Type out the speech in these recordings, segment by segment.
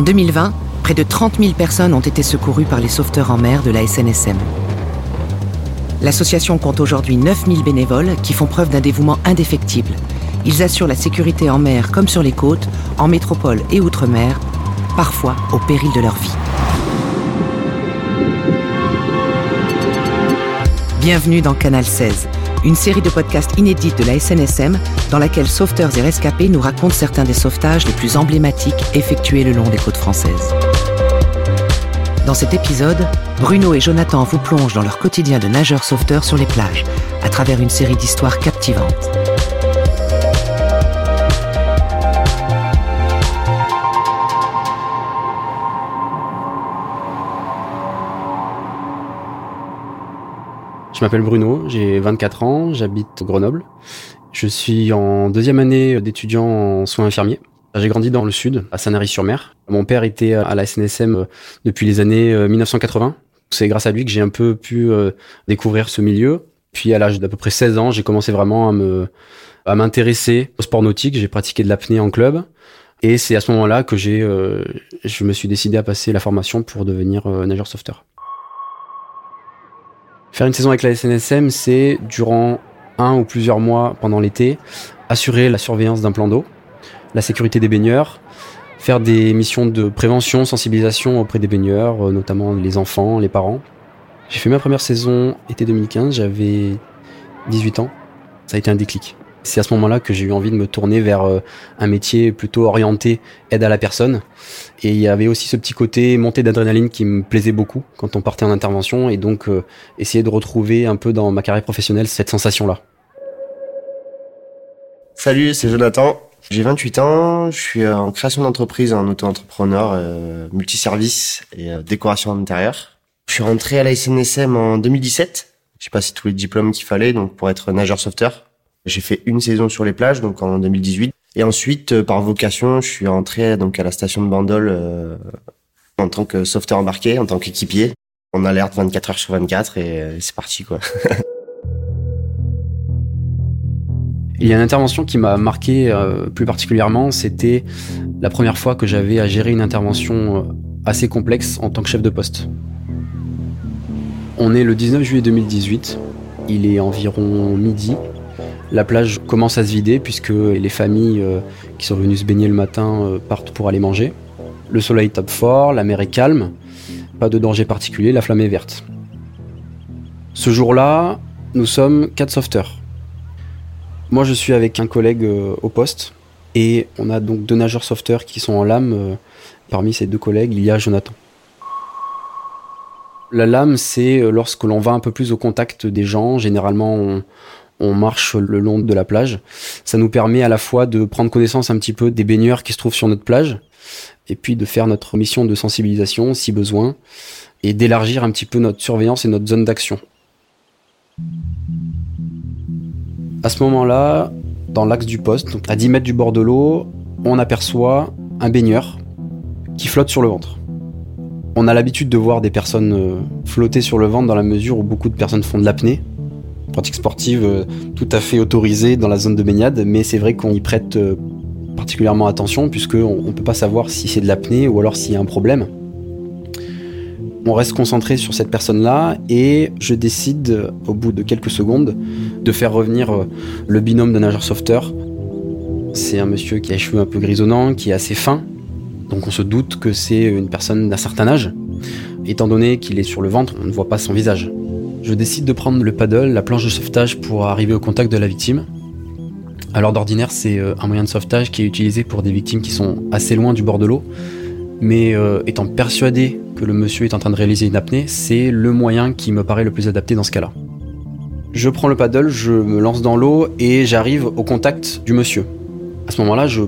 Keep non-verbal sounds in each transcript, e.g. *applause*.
En 2020, près de 30 000 personnes ont été secourues par les sauveteurs en mer de la SNSM. L'association compte aujourd'hui 9 000 bénévoles qui font preuve d'un dévouement indéfectible. Ils assurent la sécurité en mer comme sur les côtes, en métropole et outre-mer, parfois au péril de leur vie. Bienvenue dans Canal 16, une série de podcasts inédites de la SNSM dans laquelle sauveteurs et rescapés nous racontent certains des sauvetages les plus emblématiques effectués le long des côtes françaises. Dans cet épisode, Bruno et Jonathan vous plongent dans leur quotidien de nageurs sauveteurs sur les plages, à travers une série d'histoires captivantes. Je m'appelle Bruno, j'ai 24 ans, j'habite Grenoble. Je suis en deuxième année d'étudiant en soins infirmiers. J'ai grandi dans le sud, à Sanary-sur-Mer. Mon père était à la SNSM euh, depuis les années 1980. Euh, C'est grâce à lui que j'ai un peu pu euh, découvrir ce milieu. Puis à l'âge d'à peu près 16 ans, j'ai commencé vraiment à me à m'intéresser au sport nautique. J'ai pratiqué de l'apnée en club. Et c'est à ce moment-là que j'ai, je me suis décidé à passer la formation pour devenir nageur sauveteur. Faire une saison avec la SNSM, c'est durant un ou plusieurs mois pendant l'été, assurer la surveillance d'un plan d'eau, la sécurité des baigneurs, faire des missions de prévention, sensibilisation auprès des baigneurs, euh, notamment les enfants, les parents. J'ai fait ma première saison été 2015, j'avais 18 ans. Ça a été un déclic. C'est à ce moment-là que j'ai eu envie de me tourner vers euh, un métier plutôt orienté aide à la personne. Et il y avait aussi ce petit côté montée d'adrénaline qui me plaisait beaucoup quand on partait en intervention et donc euh, essayer de retrouver un peu dans ma carrière professionnelle cette sensation-là. Salut, c'est Jonathan. J'ai 28 ans, je suis en création d'entreprise, en auto-entrepreneur, euh, multiservice et décoration intérieure. Je suis rentré à la SNSM en 2017. J'ai passé tous les diplômes qu'il fallait donc pour être nageur sauveteur. J'ai fait une saison sur les plages, donc en 2018. Et ensuite, euh, par vocation, je suis entré donc à la station de Bandol euh, en tant que sauveteur embarqué, en tant qu'équipier. On alerte 24 heures sur 24 et euh, c'est parti quoi. *laughs* Il y a une intervention qui m'a marqué plus particulièrement, c'était la première fois que j'avais à gérer une intervention assez complexe en tant que chef de poste. On est le 19 juillet 2018, il est environ midi, la plage commence à se vider puisque les familles euh, qui sont venues se baigner le matin euh, partent pour aller manger. Le soleil tape fort, la mer est calme, pas de danger particulier, la flamme est verte. Ce jour-là, nous sommes quatre sauveteurs. Moi, je suis avec un collègue euh, au poste et on a donc deux nageurs sauveteurs qui sont en lame. Parmi ces deux collègues, il y a Jonathan. La lame, c'est lorsque l'on va un peu plus au contact des gens. Généralement, on marche le long de la plage. Ça nous permet à la fois de prendre connaissance un petit peu des baigneurs qui se trouvent sur notre plage, et puis de faire notre mission de sensibilisation si besoin, et d'élargir un petit peu notre surveillance et notre zone d'action. À ce moment-là, dans l'axe du poste, à 10 mètres du bord de l'eau, on aperçoit un baigneur qui flotte sur le ventre. On a l'habitude de voir des personnes euh, flotter sur le ventre dans la mesure où beaucoup de personnes font de l'apnée pratique sportive euh, tout à fait autorisée dans la zone de baignade, mais c'est vrai qu'on y prête euh, particulièrement attention puisqu'on ne peut pas savoir si c'est de l'apnée ou alors s'il y a un problème. On reste concentré sur cette personne-là et je décide, au bout de quelques secondes, de faire revenir euh, le binôme d'un nageur sauveteur. C'est un monsieur qui a les cheveux un peu grisonnants, qui est assez fin, donc on se doute que c'est une personne d'un certain âge. Étant donné qu'il est sur le ventre, on ne voit pas son visage. Je décide de prendre le paddle, la planche de sauvetage pour arriver au contact de la victime. Alors d'ordinaire, c'est euh, un moyen de sauvetage qui est utilisé pour des victimes qui sont assez loin du bord de l'eau. Mais euh, étant persuadé que le monsieur est en train de réaliser une apnée, c'est le moyen qui me paraît le plus adapté dans ce cas-là. Je prends le paddle, je me lance dans l'eau et j'arrive au contact du monsieur. À ce moment-là, je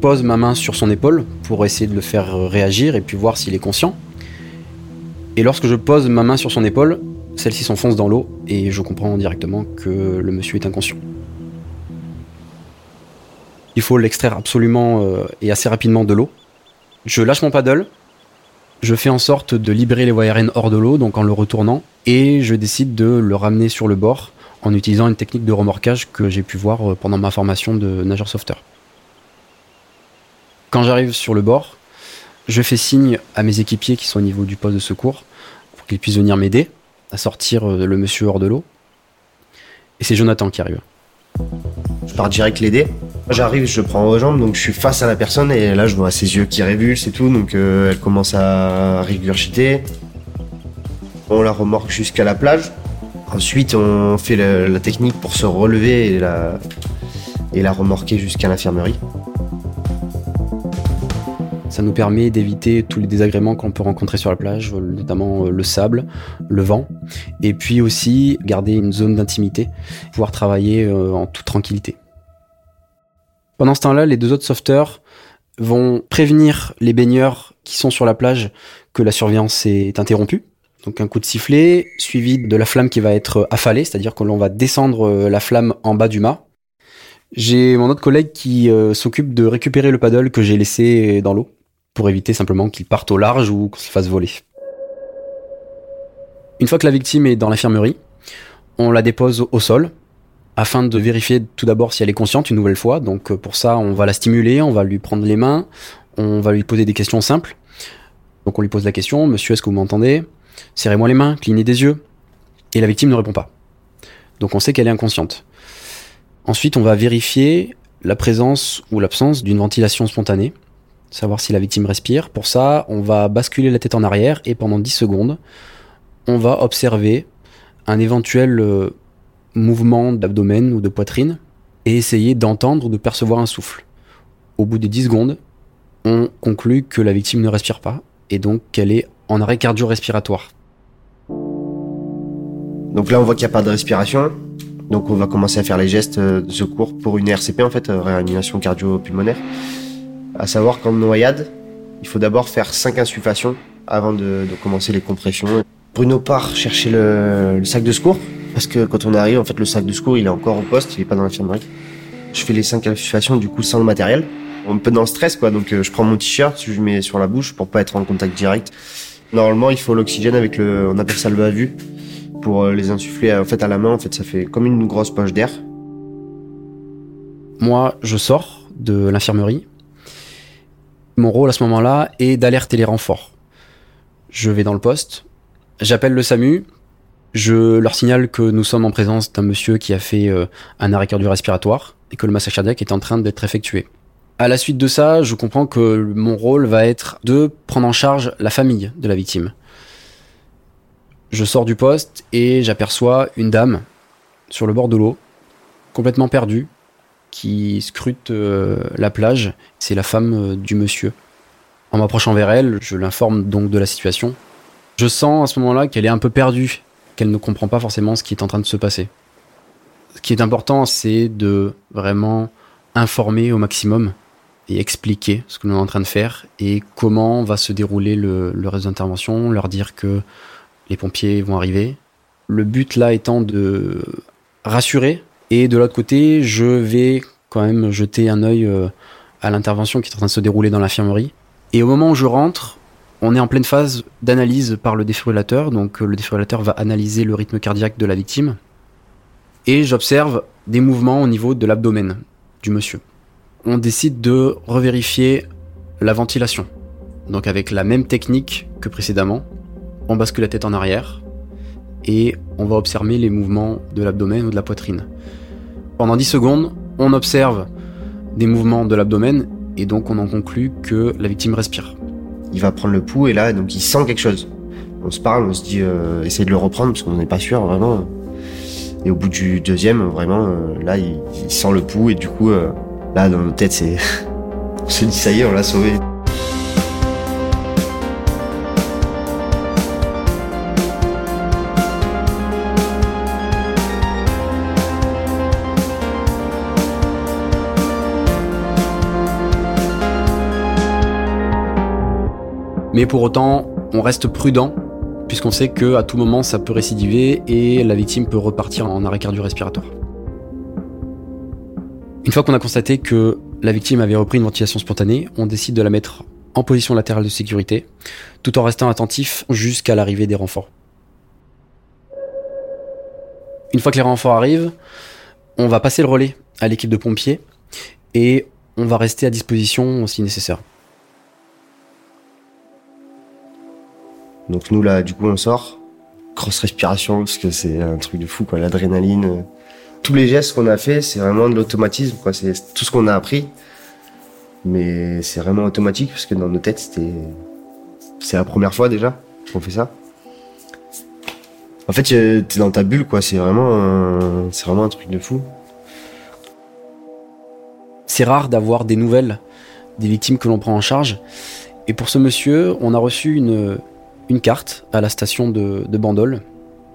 pose ma main sur son épaule pour essayer de le faire réagir et puis voir s'il est conscient. Et lorsque je pose ma main sur son épaule, celle-ci s'enfonce dans l'eau et je comprends directement que le monsieur est inconscient. Il faut l'extraire absolument euh, et assez rapidement de l'eau. Je lâche mon paddle, je fais en sorte de libérer les aériennes hors de l'eau, donc en le retournant, et je décide de le ramener sur le bord en utilisant une technique de remorquage que j'ai pu voir euh, pendant ma formation de nageur sauveteur. Quand j'arrive sur le bord, Je fais signe à mes équipiers qui sont au niveau du poste de secours pour qu'ils puissent venir m'aider à sortir euh, le monsieur hors de l'eau. Et c'est Jonathan qui arrive. Je pars direct l'aider. J'arrive, je prends aux jambes, donc je suis face à la personne et là je vois ses yeux qui révulsent et tout, donc euh, elle commence à régurgiter. On la remorque jusqu'à la plage. Ensuite, on fait la, technique pour se relever et la remorquer jusqu'à l'infirmerie. Ça nous permet d'éviter tous les désagréments qu'on peut rencontrer sur la plage, notamment euh, le sable, le vent, et puis aussi garder une zone d'intimité, pouvoir travailler euh, en toute tranquillité. Pendant ce temps-là, les deux autres sauveteurs vont prévenir les baigneurs qui sont sur la plage que la surveillance est interrompue. Donc un coup de sifflet suivi de la flamme qui va être affalée, c'est-à-dire que l'on va descendre euh, la flamme en bas du mât. J'ai mon autre collègue qui s'occupe de récupérer le paddle que j'ai laissé dans l'eau pour éviter simplement qu'il parte au large ou qu'on se fasse voler. Une fois que la victime est dans l'infirmerie, on la dépose au sol afin de vérifier tout d'abord si elle est consciente une nouvelle fois. Donc euh, pour ça, on va la stimuler, on va lui prendre les mains, on va lui poser des questions simples. Donc on lui pose la question, monsieur, est-ce que vous m'entendez? Serrez-moi les mains, clignez des yeux. Et la victime ne répond pas. Donc on sait qu'elle est inconsciente. Ensuite, on va vérifier la présence ou l'absence d'une ventilation spontanée savoir si la victime respire. Pour ça, on va basculer la tête en arrière et pendant 10 secondes, on va observer un éventuel euh, mouvement d'abdomen ou de poitrine et essayer d'entendre ou de percevoir un souffle. Au bout des 10 secondes, on conclut que la victime ne respire pas et donc qu'elle est en arrêt cardio-respiratoire. Donc là, on voit qu'il n'y a pas de respiration. Donc on va commencer à faire les gestes euh, de secours pour une RCP, en fait, euh, réanimation cardio-pulmonaire. À savoir qu'en noyade, il faut d'abord faire 5 insufflations avant de, commencer les compressions. Bruno part chercher le, sac de secours parce que quand on arrive, en fait, le sac de secours il est encore au poste, il est pas dans l'infirmerie. Je fais les 5 insufflations du coup sans le matériel. Un peu dans le stress quoi, donc euh, je prends mon t-shirt, je mets sur la bouche pour pas être en contact direct. Normalement, il faut l'oxygène avec le, on appelle ça le bas-vue pour euh, les insuffler en fait à la main. En fait, ça fait comme une grosse poche d'air. Moi, je sors de l'infirmerie mon rôle à ce moment-là est d'alerter les renforts. Je vais dans le poste, j'appelle le SAMU, je leur signale que nous sommes en présence d'un monsieur qui a fait euh, un arrêt cardio-respiratoire et que le massage cardiaque est en train d'être effectué. À la suite de ça, je comprends que mon rôle va être de prendre en charge la famille de la victime. Je sors du poste et j'aperçois une dame sur le bord de l'eau, complètement perdue, qui scrute euh, la plage. C'est la femme euh, du monsieur. En m'approchant vers elle, je l'informe donc de la situation. Je sens à ce moment-là qu'elle est un peu perdue, qu'elle ne comprend pas forcément ce qui est en train de se passer. Ce qui est important, c'est de vraiment informer au maximum et expliquer ce que nous sommes en train de faire et comment va se dérouler le, le reste d'intervention, leur dire que les pompiers vont arriver. Le but là étant de rassurer et de l'autre côté, je vais quand même jeter un œil euh, à l'intervention qui est en train de se dérouler dans l'infirmerie. Et au moment où je rentre, on est en pleine phase d'analyse par le défibrillateur. Donc euh, le défibrillateur va analyser le rythme cardiaque de la victime. Et j'observe des mouvements au niveau de l'abdomen du monsieur. On décide de revérifier la ventilation. Donc avec la même technique que précédemment, on bascule la tête en arrière et on va observer les mouvements de l'abdomen ou de la poitrine. Pendant 10 secondes, on observe des mouvements de l'abdomen et donc on en conclut que la victime respire. Il va prendre le pouls et là, donc il sent quelque chose. On se parle, on se dit, euh, de le reprendre parce qu'on n'est pas sûr vraiment. Et au bout du deuxième, vraiment, euh, là, il, sent le pouls et du coup, euh, là, dans notre tête, c'est, *laughs* on se dit, ça y est, on l'a sauvé. Mais pour autant, on reste prudent puisqu'on sait que à tout moment ça peut récidiver et la victime peut repartir en arrêt cardio-respiratoire. Une fois qu'on a constaté que la victime avait repris une ventilation spontanée, on décide de la mettre en position latérale de sécurité, tout en restant attentif jusqu'à l'arrivée des renforts. Une fois que les renforts arrivent, on va passer le relais à l'équipe de pompiers et on va rester à disposition si nécessaire. Donc nous là, du coup, on sort, grosse respiration parce que c'est un truc de fou, quoi, l'adrénaline. Tous les gestes qu'on a fait, c'est vraiment de l'automatisme, quoi. C'est tout ce qu'on a appris, mais c'est vraiment automatique parce que dans nos têtes, c'était, c'est la première fois déjà qu'on fait ça. En fait, t'es dans ta bulle, quoi. C'est vraiment, un... c'est vraiment un truc de fou. C'est rare d'avoir des nouvelles des victimes que l'on prend en charge. Et pour ce monsieur, on a reçu une, une carte à la station de, Bandol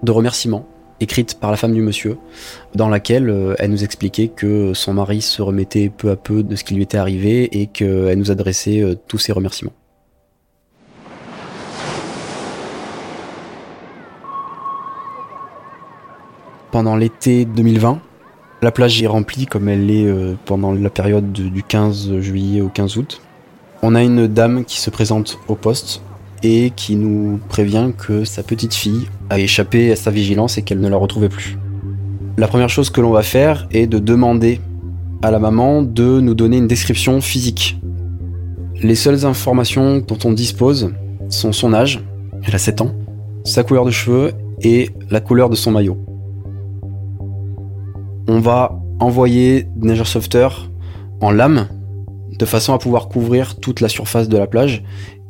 de remerciement écrite par la femme du monsieur, dans laquelle euh, elle nous expliquait que son mari se remettait peu à peu de ce qui lui était arrivé et qu'elle nous adressait euh, tous ses remerciements. Pendant l'été 2020, la plage est remplie comme elle l'est euh, pendant la période du 15 juillet au 15 août. On a une dame qui se présente au poste et qui nous prévient que sa petite fille a échappé à sa vigilance et qu'elle ne la retrouvait plus. La première chose que l'on va faire est de demander à la maman de nous donner une description physique. Les seules informations dont on dispose sont son âge, elle a 7 ans, sa couleur de cheveux et la couleur de son maillot. On va envoyer nageurs sauveteurs en lame de façon à pouvoir couvrir toute la surface de la plage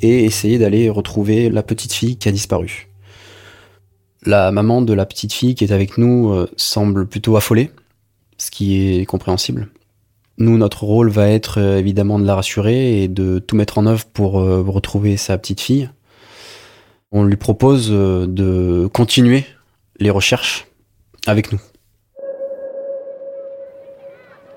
et essayer d'aller retrouver la petite fille qui a disparu. La maman de la petite fille qui est avec nous euh, semble plutôt affolée, ce qui est compréhensible. Nous, notre rôle va être euh, évidemment de la rassurer et de tout mettre en œuvre pour euh, retrouver sa petite fille. On lui propose de continuer les recherches avec nous.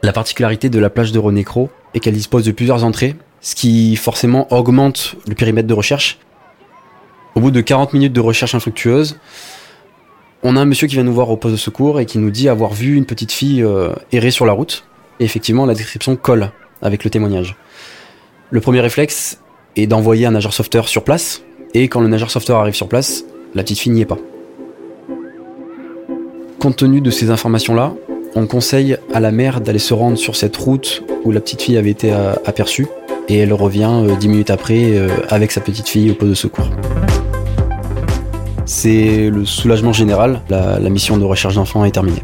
La particularité de la plage de Renécro est qu'elle dispose de plusieurs entrées ce qui forcément augmente le périmètre de recherche. Au bout de 40 minutes de recherche infructueuse, on a un monsieur qui vient nous voir au poste de secours et qui nous dit avoir vu une petite fille euh, errer sur la route. Et effectivement, la description colle avec le témoignage. Le premier réflexe est d'envoyer un nageur sauveteur sur place. Et quand le nageur sauveteur arrive sur place, la petite fille n'y est pas. Compte tenu de ces informations-là, on conseille à la mère d'aller se rendre sur cette route où la petite fille avait été euh, aperçue et elle revient euh, dix minutes après euh, avec sa petite fille au poste de secours. C'est le soulagement général, la, mission de recherche d'enfants est terminée.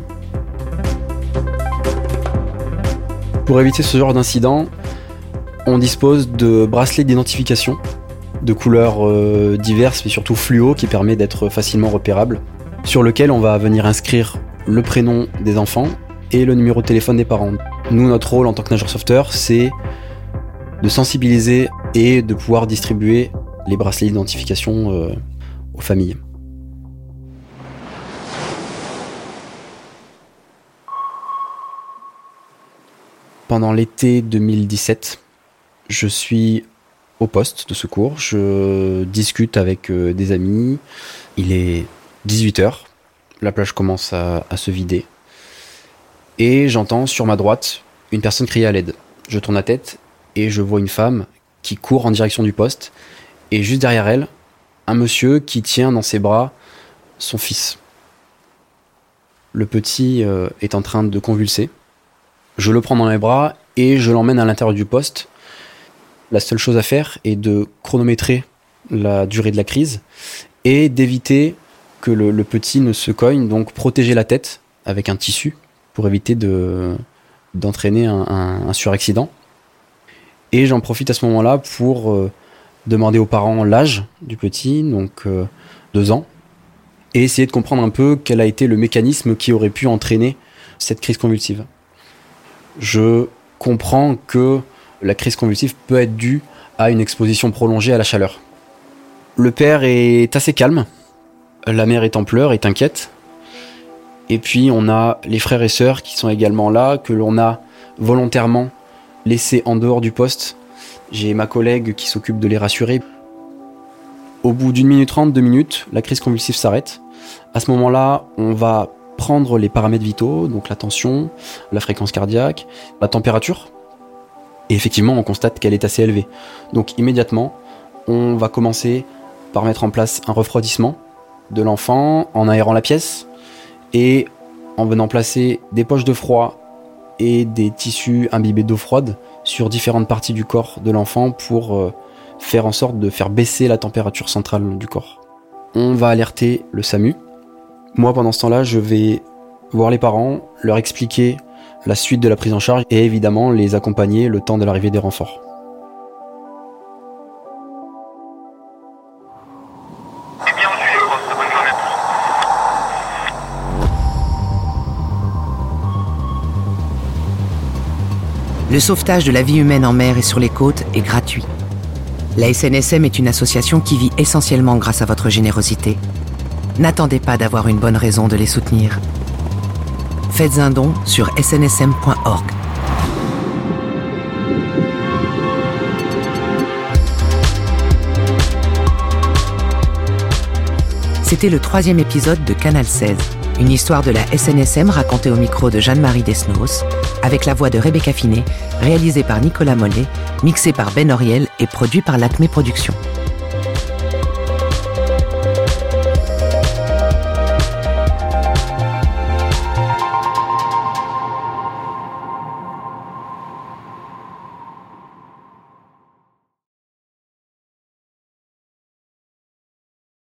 Pour éviter ce genre d'incident, on dispose de bracelets d'identification de couleurs euh, diverses mais surtout fluo qui permet d'être facilement repérable, sur lequel on va venir inscrire le prénom des enfants et le numéro de téléphone des parents. Nous, notre rôle en tant que nageur sauveteur, c'est de sensibiliser et de pouvoir distribuer les bracelets d'identification euh, aux familles. Pendant l'été 2017, je suis au poste de secours, je discute avec euh, des amis, il est 18h, la plage commence à, à se vider, et j'entends sur ma droite une personne crier à l'aide. Je tourne la tête et je vois une femme qui court en direction du poste et juste derrière elle, un monsieur qui tient dans ses bras son fils. Le petit euh, est en train de convulser. Je le prends dans les bras et je l'emmène à l'intérieur du poste. La seule chose à faire est de chronométrer la durée de la crise et d'éviter que le, petit ne se cogne, donc protéger la tête avec un tissu pour éviter de d'entraîner un, un suraccident. Et j'en profite à ce moment-là pour euh, demander aux parents l'âge du petit, donc euh, deux ans, et essayer de comprendre un peu quel a été le mécanisme qui aurait pu entraîner cette crise convulsive. Je comprends que la crise convulsive peut être due à une exposition prolongée à la chaleur. Le père est assez calme, la mère est en pleurs, est inquiète, et puis on a les frères et sœurs qui sont également là, que l'on a volontairement laissés en dehors du poste. J'ai ma collègue qui s'occupe de les rassurer. Au bout d'une minute trente, deux minutes, la crise convulsive s'arrête. À ce moment-là, on va prendre les paramètres vitaux, donc la tension, la fréquence cardiaque, la température. Et effectivement, on constate qu'elle est assez élevée. Donc immédiatement, on va commencer par mettre en place un refroidissement de l'enfant en aérant la pièce et en venant placer des poches de froid et des tissus imbibés d'eau froide sur différentes parties du corps de l'enfant pour euh, faire en sorte de faire baisser la température centrale du corps. on va alerter le SAMU. Moi, pendant ce temps-là, je vais voir les parents, leur expliquer la suite de la prise en charge et évidemment les accompagner le temps de l'arrivée des renforts. Le sauvetage de la vie humaine en mer et sur les côtes est gratuit. La SNSM est une association qui vit essentiellement grâce à votre générosité. N'attendez pas d'avoir une bonne raison de les soutenir. Faites un don sur snsm.org. C'était le troisième épisode de Canal 16, une histoire de la SNSM racontée au micro de Jeanne-Marie Desnos, avec la voix de Rebecca Finet, réalisée par Nicolas Mollet, mixée par Ben Oriel et produit par l'Acme Productions.